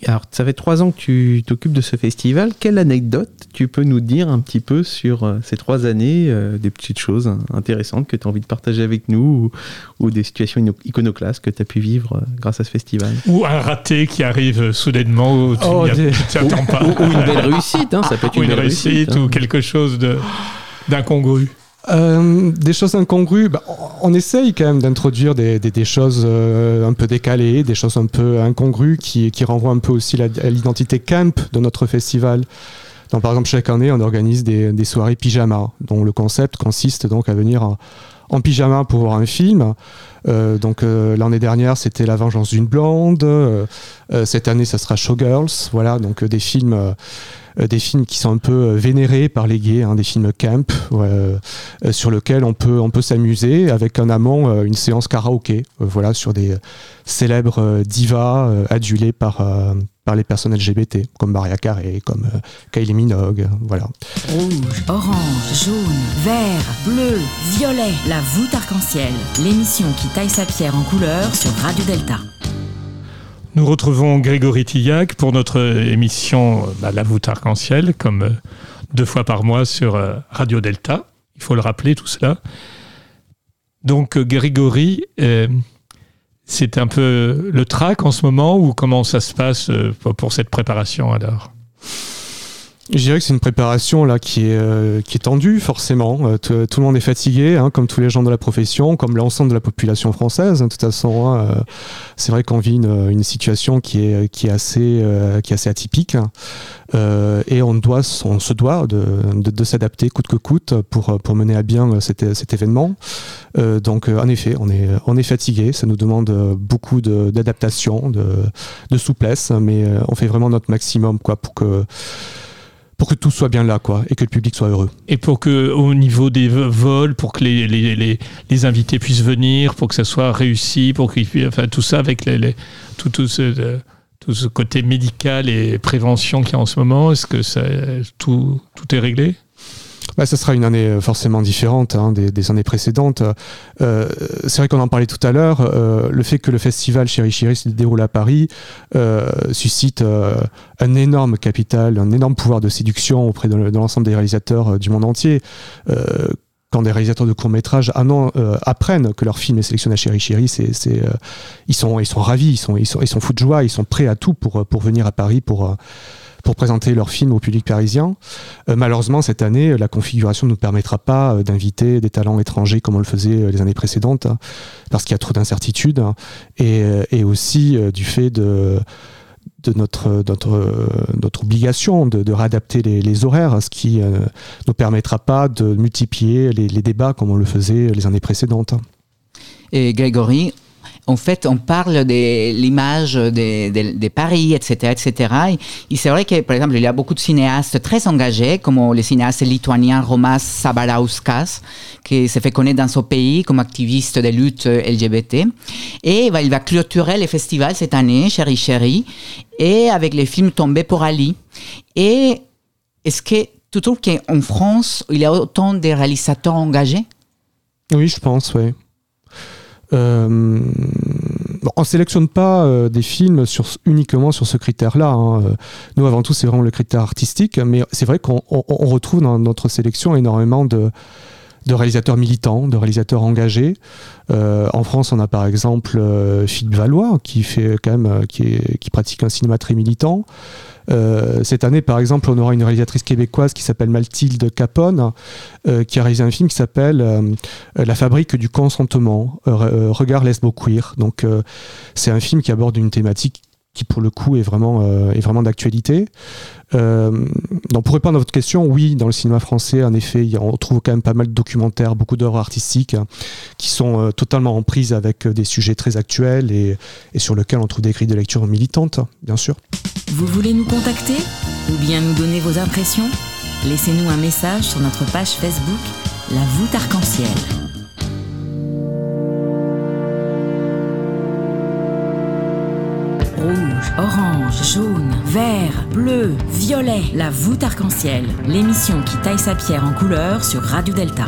Alors, ça fait trois ans que tu t'occupes de ce festival. Quelle anecdote tu peux nous dire un petit peu sur euh, ces trois années, euh, des petites choses intéressantes que tu as envie de partager avec nous ou, ou des situations iconoclastes que tu as pu vivre euh, grâce à ce festival?
Ou un raté qui arrive soudainement où tu
Oh, des-
tu t'y attends pas.
ou, ou une belle réussite, hein, ça peut être
Ou
une,
une
belle réussite.
réussite
hein.
ou quelque chose de- d'incongru.
Euh, des choses incongrues, bah, on essaye quand même d'introduire des, choses euh, un peu décalées, des choses un peu incongrues qui, qui renvoient un peu aussi à l'identité camp de notre festival. Donc, par exemple, chaque année, on organise des, soirées pyjama, dont le concept consiste donc à venir en, pyjama pour voir un film. Euh, donc l'année dernière, c'était La Vengeance d'une blonde. Cette année, ça sera Showgirls. Voilà, donc des films. Euh, des films qui sont un peu euh, vénérés par les gays, hein, des films camp, euh, sur lesquels on peut, on peut s'amuser avec en amont une séance karaoké, voilà, sur des célèbres divas adulées par, les personnes LGBT, comme Maria Carey, comme Kylie Minogue, voilà.
Rouge, orange, jaune, vert, bleu, violet. La voûte arc-en-ciel. L'émission qui taille sa pierre en couleur sur Radio Delta.
Nous retrouvons Grégory Tillac pour notre émission euh, bah, La voûte arc-en-ciel, comme euh, deux fois par mois sur euh, Radio Delta. Il faut le rappeler tout cela. Donc Grégory, c'est un peu le track en ce moment ou comment ça se passe pour cette préparation alors?
Je dirais que c'est une préparation là qui est, euh, qui est tendue forcément. Euh, tout tout le monde est fatigué, hein, comme tous les gens de la profession, comme l'ensemble de la population française. hein, de toute façon, hein, euh, c'est vrai qu'on vit une, une situation qui est, qui est assez, euh, qui est assez atypique, hein. Euh, et on doit, on se doit de, de, de s'adapter coûte que coûte pour, pour mener à bien euh, cet, cet événement. Euh, donc, euh, en effet, on est, on est fatigué. Ça nous demande euh, beaucoup de- d'adaptation, de, de souplesse, mais euh, on fait vraiment notre maximum, quoi, pour que pour que tout soit bien là, quoi, et que le public soit heureux.
Et pour que, au niveau des vo- vols, pour que les, les, les, invités puissent venir, pour que ça soit réussi, pour qu'ils enfin, tout ça avec les, les- tout, tout, ce, euh, tout ce côté médical et prévention qu'il y a en ce moment, est-ce que ça, tout, tout est réglé?
Bah, ça sera une année euh, forcément différente hein, des, années précédentes. Euh, c'est vrai qu'on en parlait tout à l'heure. euh, le fait que le festival Chéri Chéri se déroule à Paris suscite un énorme capital, un énorme pouvoir de séduction auprès de, l'ensemble des réalisateurs du monde entier. Quand des réalisateurs de courts métrages apprennent que leur film est sélectionné à Chéri Chéri, c'est, ils, sont, ils sont ravis, ils sont, ils, sont, ils sont fous de joie, ils sont prêts à tout pour, pour venir à Paris pour, pour présenter leur film au public parisien. Euh, malheureusement, cette année, la configuration ne nous permettra pas euh, d'inviter des talents étrangers comme on le faisait euh, les années précédentes, hein, parce qu'il y a trop d'incertitudes, hein, et, aussi du fait de notre, obligation de, de réadapter les, horaires, ce qui ne nous permettra pas de multiplier les, débats comme on le faisait les années précédentes.
Et Grégory, en fait, on parle de l'image de, Paris, etc., etc. Et, c'est vrai que, par exemple, il y a beaucoup de cinéastes très engagés, comme le cinéaste lituanien Romas Sabarauskas, qui s'est fait connaître dans son pays comme activiste de lutte LGBT. Et bah, il va clôturer le festival cette année, Chéri Chéri, et avec les films Tombés pour Ali. Et est-ce que tu trouves qu'en France, il y a autant de réalisateurs engagés?
Oui, je pense, oui. Euh, bon, on sélectionne pas euh, des films sur, uniquement sur ce critère-là. hein. Euh, Nous, avant tout, c'est vraiment le critère artistique, mais c'est vrai qu'on on- on retrouve dans notre sélection énormément de, de réalisateurs militants, de réalisateurs engagés. Euh, en France, on a par exemple euh, Philippe Valois, qui fait quand même, euh, qui, est- qui pratique un cinéma très militant. Euh, cette année, par exemple, on aura une réalisatrice québécoise qui s'appelle Mathilde Capone, euh, qui a réalisé un film qui s'appelle euh, La fabrique du consentement, re- regard lesbo queer. Donc, c'est un film qui aborde une thématique qui, pour le coup, est vraiment, euh, est vraiment d'actualité. Euh, donc, pour répondre à votre question, oui, dans le cinéma français, en effet, on trouve quand même pas mal de documentaires, beaucoup d'œuvres artistiques hein, qui sont euh, totalement en prise avec des sujets très actuels et, et sur lesquels on trouve des grilles de lecture militantes, bien sûr.
Vous voulez nous contacter ou bien nous donner vos impressions? Laissez-nous un message sur notre page Facebook La voûte arc-en-ciel. Rouge, orange, jaune, vert, bleu, violet, la voûte arc-en-ciel, l'émission qui taille sa pierre en couleur sur Radio Delta.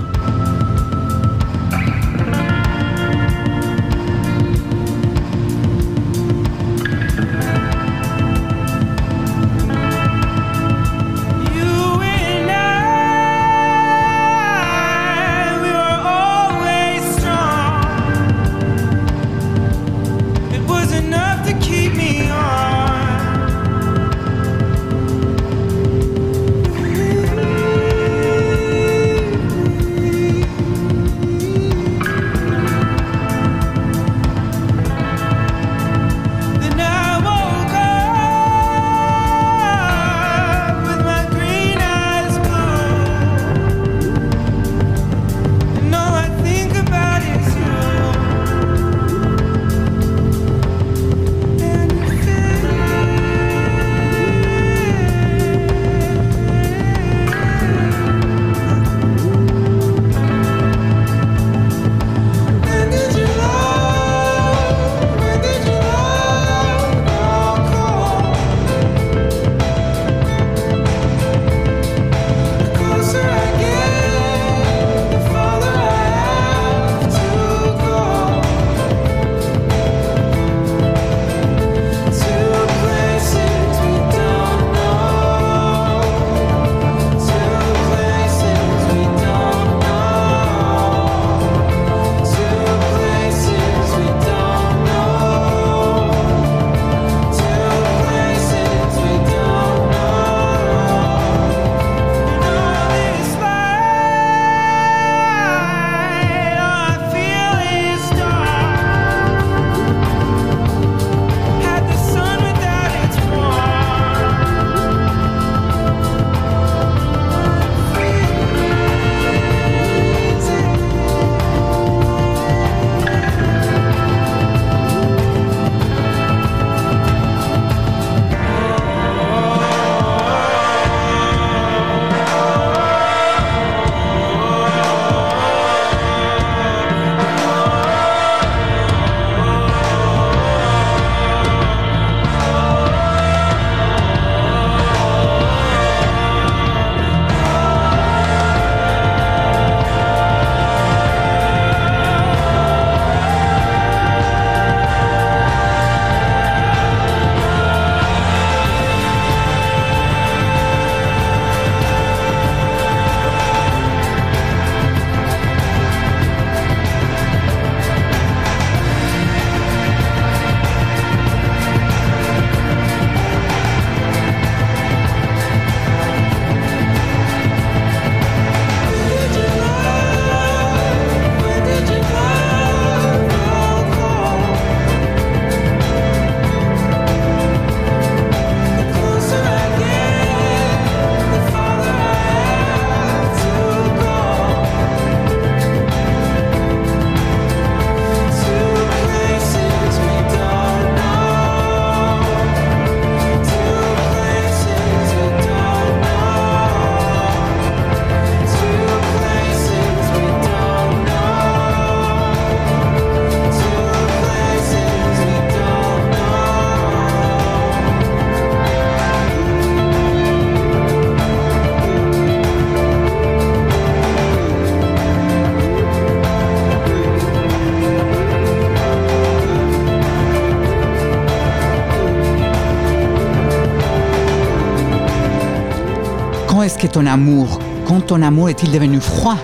Comment est-ce que ton amour, quand ton amour est-il devenu froid?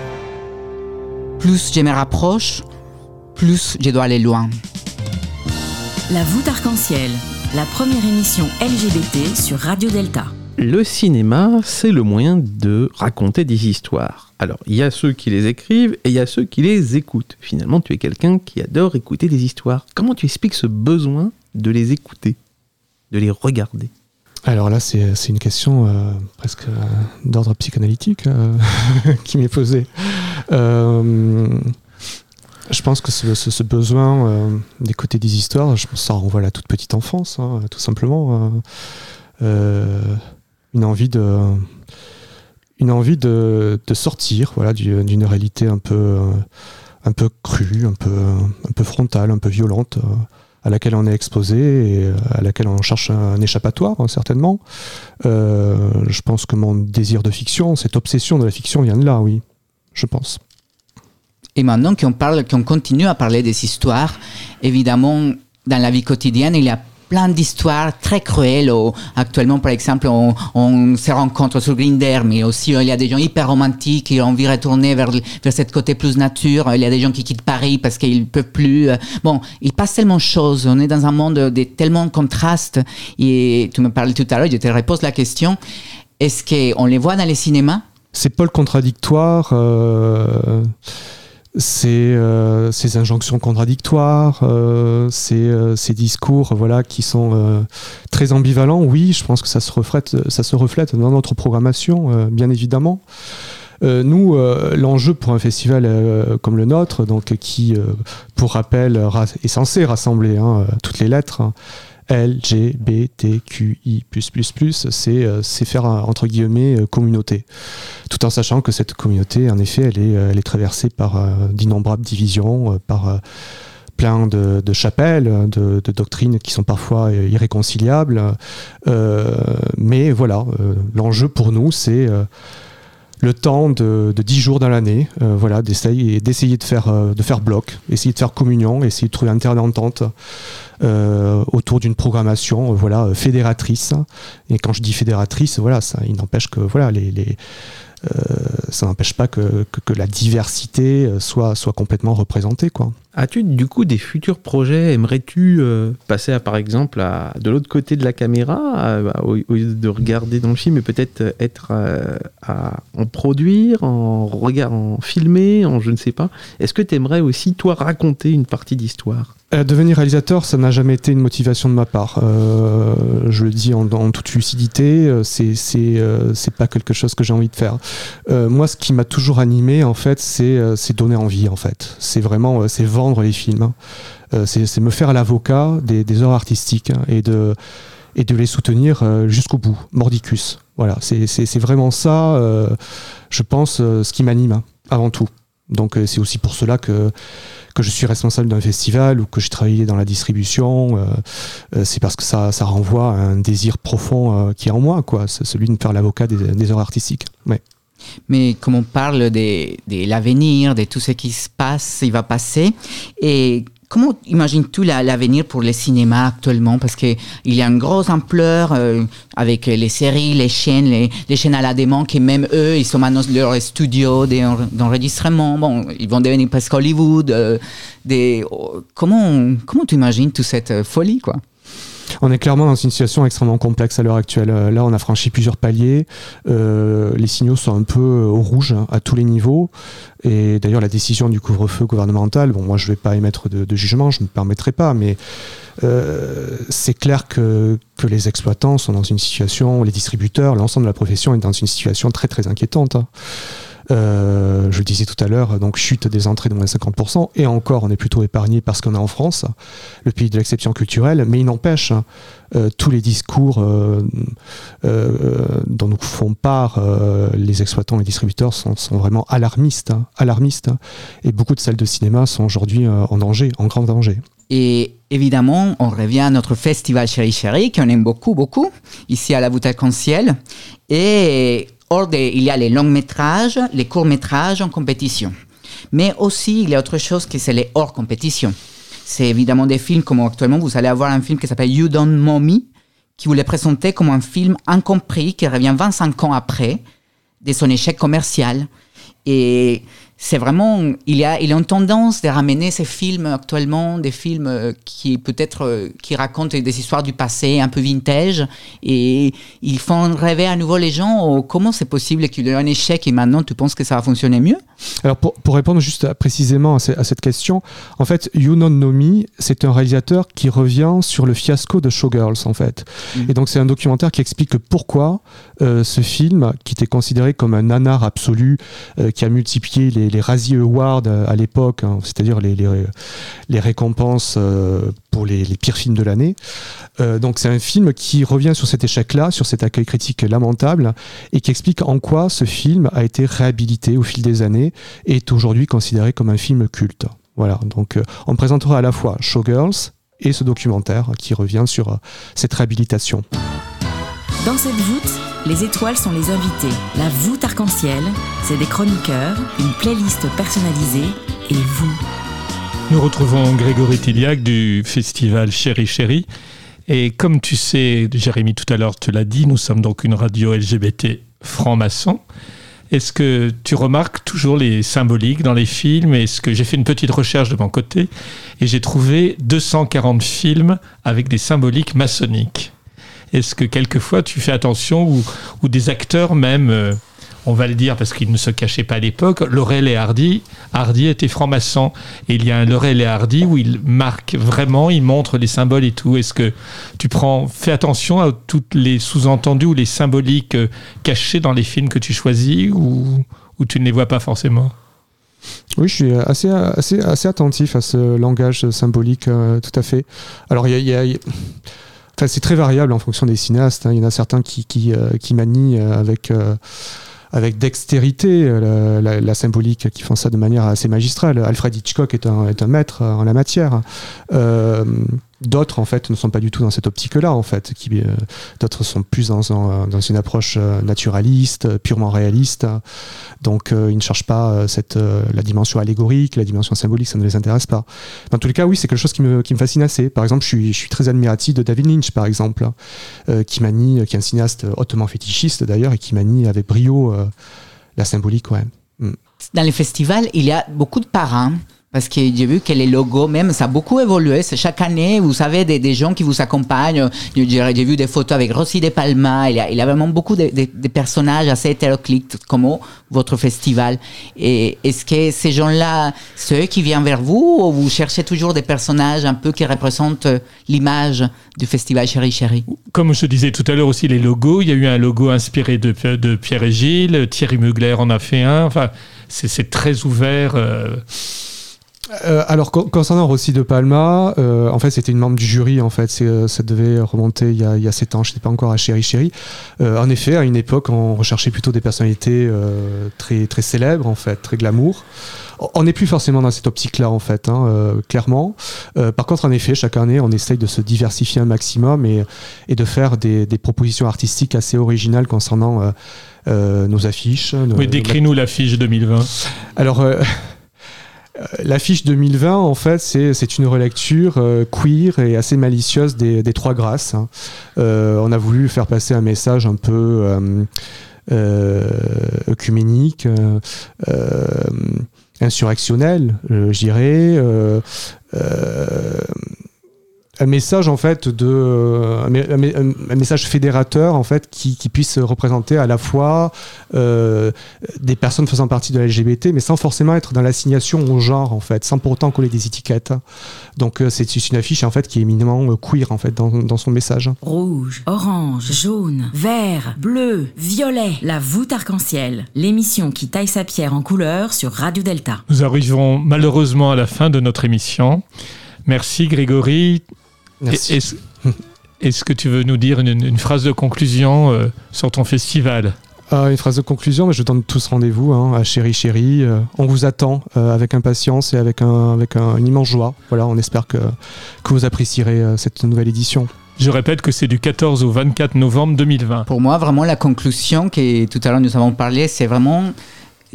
Plus je me rapproche, plus je dois aller loin.
La voûte arc-en-ciel, la première émission LGBT sur Radio Delta.
Le cinéma, c'est le moyen de raconter des histoires. Alors, il y a ceux qui les écrivent et il y a ceux qui les écoutent. Finalement, tu es quelqu'un qui adore écouter des histoires. Comment tu expliques ce besoin de les écouter, de les regarder?
Alors là, c'est une question euh, presque euh, d'ordre psychanalytique euh, qui m'est posée. Euh, je pense que ce, ce- ce besoin d'écouter des histoires, je pense que ça renvoie à la toute petite enfance, hein, tout simplement. euh, une envie de, une envie de, de sortir, voilà, du- d'une réalité un peu, un peu crue, un peu, un peu frontale, un peu violente. À laquelle on est exposé et euh, à laquelle on cherche un échappatoire, hein, certainement. Euh, je pense que mon désir de fiction, cette obsession de la fiction vient de là, oui. Je pense.
Et maintenant qu'on parle, qu'on continue à parler des histoires, évidemment, dans la vie quotidienne, il y a plein d'histoires très cruelles. Actuellement, par exemple, on, se rencontre sur Grindr, mais aussi euh, il y a des gens hyper romantiques qui ont envie de retourner vers, vers cette côté plus nature. Il y a des gens qui quittent Paris parce qu'ils ne peuvent plus. Euh, Bon, il passe tellement de choses. On est dans un monde de tellement de contrastes. Et tu me parlais tout à l'heure, je te repose la question. Est-ce qu'on les voit dans les cinémas?
Ces pôles contradictoires, euh, ces, euh, ces injonctions contradictoires, euh, ces, euh, ces discours voilà, qui sont très ambivalents, oui, je pense que ça se reflète, ça se reflète dans notre programmation, bien évidemment. Nous, l'enjeu pour un festival comme le nôtre, donc qui, pour rappel, ra- est censé rassembler hein, toutes les lettres, hein, LGBTQI++, c'est euh, c'est faire entre guillemets euh, communauté, tout en sachant que cette communauté, en effet, elle est, euh, elle est traversée par euh, d'innombrables divisions, par plein de, chapelles, de, doctrines qui sont parfois irréconciliables. Mais voilà, l'enjeu pour nous, c'est le temps de, de 10 jours dans l'année, euh, voilà, d'essayer d'essayer de faire, euh, de faire bloc, essayer de faire communion, essayer de trouver un terrain d'entente euh, autour d'une programmation voilà, fédératrice. Et quand je dis fédératrice, voilà, ça, il n'empêche que voilà, les, ça n'empêche pas que, que, la diversité euh, soit, soit complètement représentée. Quoi.
As-tu du coup des futurs projets? Aimerais-tu euh, passer à, par exemple à, de l'autre côté de la caméra, au, lieu de regarder dans le film, et peut-être euh, être euh, à en produire, en, regard, en filmer, en je ne sais pas? Est-ce que tu aimerais aussi, toi, raconter une partie d'histoire?
Euh, devenir réalisateur, ça n'a jamais été une motivation de ma part. Euh, je le dis en, toute lucidité, euh, c'est c'est euh, pas quelque chose que j'ai envie de faire. Euh, moi, ce qui m'a toujours animé, en fait, c'est donner envie, en fait. C'est vraiment, c'est vendre les films. hein. C'est me faire l'avocat des, des œuvres artistiques hein, et de et de les soutenir jusqu'au bout, mordicus. Voilà, c'est vraiment ça, je pense, ce qui m'anime hein, avant tout. Donc c'est aussi pour cela que que je suis responsable d'un festival ou que j'ai travaillé dans la distribution, euh, euh, c'est parce que ça, ça renvoie à un désir profond euh, qui est en moi, quoi. Celui de faire l'avocat des, des œuvres artistiques. Ouais.
Mais comme on parle de, de l'avenir, de tout ce qui se passe, il va passer, et comment imagines-tu la- l'avenir pour les cinémas actuellement? Parce qu'il y a une grosse ampleur euh, avec les séries, les chaînes, les, chaînes à la demande qui même eux, ils sont maintenant dans leur studio d'en- d'enregistrement. Bon, ils vont devenir presque Hollywood. euh, des, oh, comment, comment tu imagines toute cette euh, folie, quoi?
On est clairement dans une situation extrêmement complexe à l'heure actuelle. Euh, Là, on a franchi plusieurs paliers. Euh, les signaux sont un peu euh, au rouge hein, à tous les niveaux. Et d'ailleurs, la décision du couvre-feu gouvernemental, bon, moi, je ne vais pas émettre de, jugement, je ne me permettrai pas, mais euh, c'est clair que, que les exploitants sont dans une situation, les distributeurs, l'ensemble de la profession est dans une situation très très inquiétante. hein. Euh, je disais tout à l'heure, donc chute des entrées de moins 50%, et encore on est plutôt épargné parce qu'on est en France, le pays de l'exception culturelle, mais il n'empêche, hein, euh, tous les discours euh, dont nous font part les exploitants, les distributeurs sont, vraiment alarmistes, hein, alarmistes, hein. et beaucoup de salles de cinéma sont aujourd'hui en danger, en grand danger.
Et évidemment, on revient à notre festival Chéri Chéri, qu'on aime beaucoup, beaucoup, ici à la Bouteille Ciel. Et des, il y a les longs métrages, les courts métrages en compétition. Mais aussi, il y a autre chose qui c'est les hors compétition. C'est évidemment des films comme actuellement, vous allez avoir un film qui s'appelle You Don't Know Me, qui vous l'est présenté comme un film incompris qui revient 25 ans après. de son échec commercial. Et c'est vraiment, il y a, il a une tendance de ramener ces films actuellement, des films euh, qui peut-être euh, qui racontent des histoires du passé un peu vintage, et ils font rêver à nouveau les gens. oh, comment c'est possible qu'il y ait un échec et maintenant tu penses que ça va fonctionner mieux?
Alors pour, pour répondre juste à- précisément à, ce- à cette question, en fait, Yunon Nomi, c'est un réalisateur qui revient sur le fiasco de Showgirls, en fait.
Mhm.
Et donc c'est un documentaire qui explique pourquoi euh, ce film, qui était considéré comme un nanar absolu, euh, qui a multiplié les, les Razzie Awards euh, à l'époque, hein, c'est-à-dire les, les, récompenses euh, pour les, pires films de l'année. Euh, donc c'est un film qui revient sur cet échec-là, sur cet accueil critique lamentable, et qui explique en quoi ce film a été réhabilité au fil des années et est aujourd'hui considéré comme un film culte. Voilà, donc on présentera à la fois Showgirls et ce documentaire qui revient sur cette réhabilitation.
Dans cette voûte, les étoiles sont les invités. La voûte arc-en-ciel, c'est des chroniqueurs, une playlist personnalisée et vous.
Nous retrouvons Grégory Tilliac du festival Chéri Chéri. Et comme tu sais, Jérémy tout à l'heure te l'a dit, nous sommes donc une radio LGBT franc-maçon. Est-ce que tu remarques toujours les symboliques dans les films? Est-ce que j'ai fait une petite recherche de mon côté et j'ai trouvé 240 films avec des symboliques maçonniques? Est-ce que quelquefois tu fais attention ou, des acteurs même, euh, on va le dire parce qu'ils ne se cachaient pas à l'époque, Laurel et Hardy, Hardy était franc-maçon et il y a un Laurel et Hardy où il marque vraiment, il montre les symboles et tout. Est-ce que tu prends, fais attention à toutes les sous-entendus ou les symboliques euh, cachés dans les films que tu choisis ou, tu ne les vois pas forcément?
Oui, je suis assez, assez, assez attentif à ce langage symbolique, euh, tout à fait. Alors, il y a- Enfin, c'est très variable en fonction des cinéastes. hein. Il y en a certains qui, qui, euh, manient euh, avec, euh, avec dextérité la, symbolique, qui font ça de manière assez magistrale. Alfred Hitchcock est un, est un maître en la matière. D'autres, en fait, ne sont pas du tout dans cette optique-là, en fait. Euh, D'autres sont plus dans, un- dans une approche euh, naturaliste, euh, purement réaliste. Donc, ils ne cherchent pas cette, la dimension allégorique, la dimension symbolique, ça ne les intéresse pas. Dans tous les cas, oui, c'est quelque chose qui me, qui me fascine assez. Par exemple, je suis, très admiratif de David Lynch, par exemple, qui manie, qui est un cinéaste hautement fétichiste d'ailleurs, et qui manie avec brio la symbolique, ouais.
Dans les festivals, il y a beaucoup de parrains. Parce que j'ai vu que les logos, même, ça a beaucoup évolué. C'est chaque année, vous savez, des, gens qui vous accompagnent. J'ai vu des photos avec Rossi De Palma. Il y a, vraiment beaucoup de, personnages assez hétéroclites, comme votre festival. Et est-ce que ces gens-là, c'est eux qui viennent vers vous ou vous cherchez toujours des personnages un peu qui représentent euh, l'image du festival Chéri Chéri?
Comme je disais tout à l'heure aussi, les logos, il y a eu un logo inspiré de, Pierre et Gilles, Thierry Mugler en a fait un. Enfin, c'est très ouvert. euh,
Euh, alors con- concernant Rossi de Palma, euh, en fait c'était une membre du jury en fait, euh, ça devait remonter il y a, il y a 7 ans, je n'étais pas encore à Chéri Chéri. Euh, en effet, à une époque, on recherchait plutôt des personnalités euh, très très célèbres en fait, très glamour. On n'est plus forcément dans cette optique-là en fait, hein, euh, clairement. Euh, par contre, en effet, chaque année, on essaye de se diversifier un maximum et, et de faire des, des propositions artistiques assez originales concernant nos affiches. nos-
Oui, décris-nous l'affiche 2020.
alors, l'affiche 2020, en fait, c'est une relecture euh, queer et assez malicieuse des, Trois Grâces. hein. Euh, on a voulu faire passer un message un peu euh, œcuménique, insurrectionnel, je dirais. Un message en fait de un, message fédérateur en fait qui, qui puisse représenter à la fois euh, des personnes faisant partie de la LGBT, mais sans forcément être dans l'assignation au genre, en fait, sans pour autant coller des étiquettes. Donc euh, c'est c'est une affiche en fait qui est éminemment euh, queer en fait dans, dans son message.
Rouge, orange, jaune, vert, bleu, violet. La voûte arc-en-ciel. L'émission qui taille sa pierre en couleur sur Radio Delta.
Nous arrivons malheureusement à la fin de notre émission. Merci Grégory.
Merci.
Est-ce est-ce que tu veux nous dire une, une phrase de conclusion euh, sur ton festival?
Euh, une phrase de conclusion, mais je donne tous rendez-vous hein, à Chéri Chéri. Euh, on vous attend euh, avec impatience et avec, un, avec un- une immense joie. Voilà, on espère que, que vous apprécierez euh, cette nouvelle édition.
Je répète que c'est du 14 au 24 novembre 2020.
Pour moi, vraiment, la conclusion que tout à l'heure nous avons parlé, c'est vraiment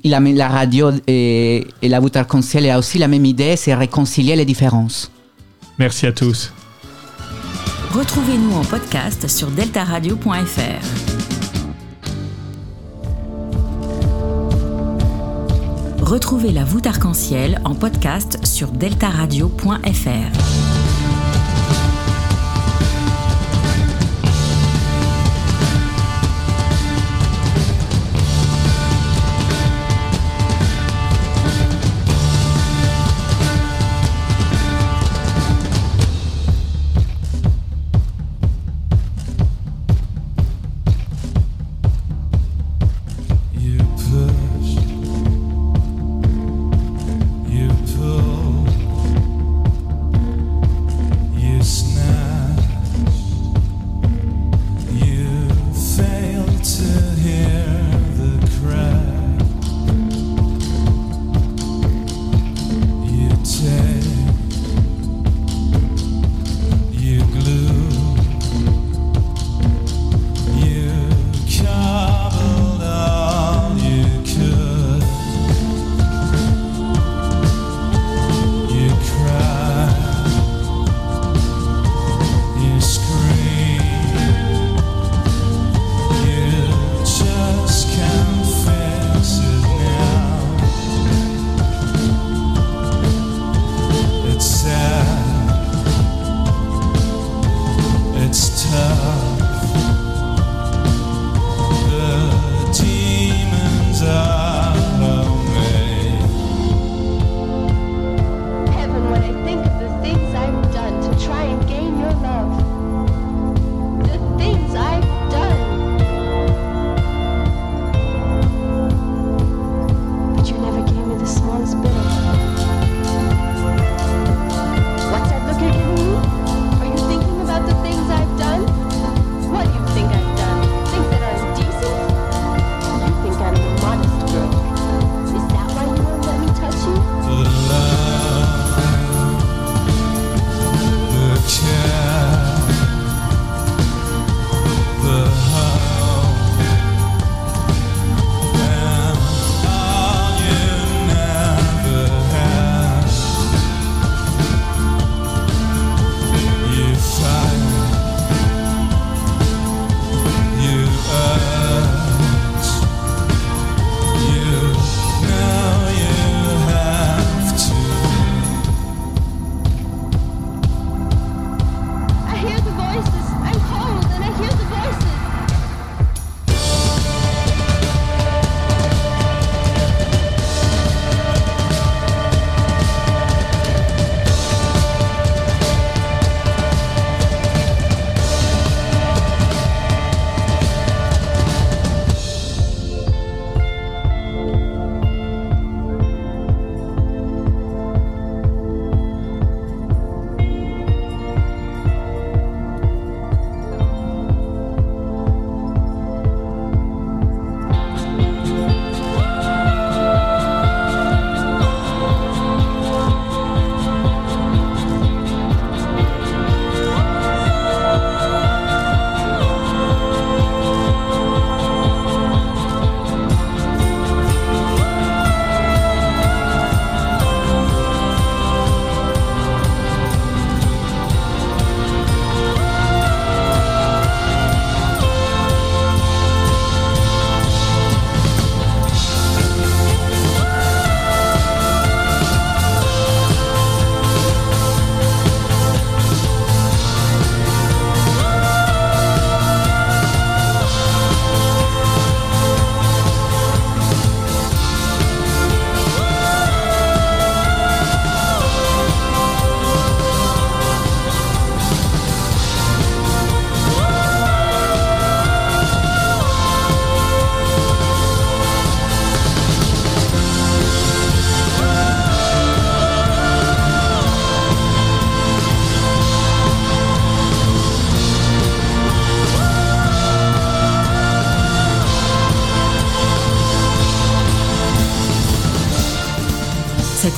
la, la radio et, et la voûte arc-en-ciel a aussi la même idée, c'est réconcilier les différences.
Merci à tous.
Retrouvez-nous en podcast sur deltaradio.fr.
Retrouvez la voûte arc-en-ciel en podcast sur deltaradio.fr.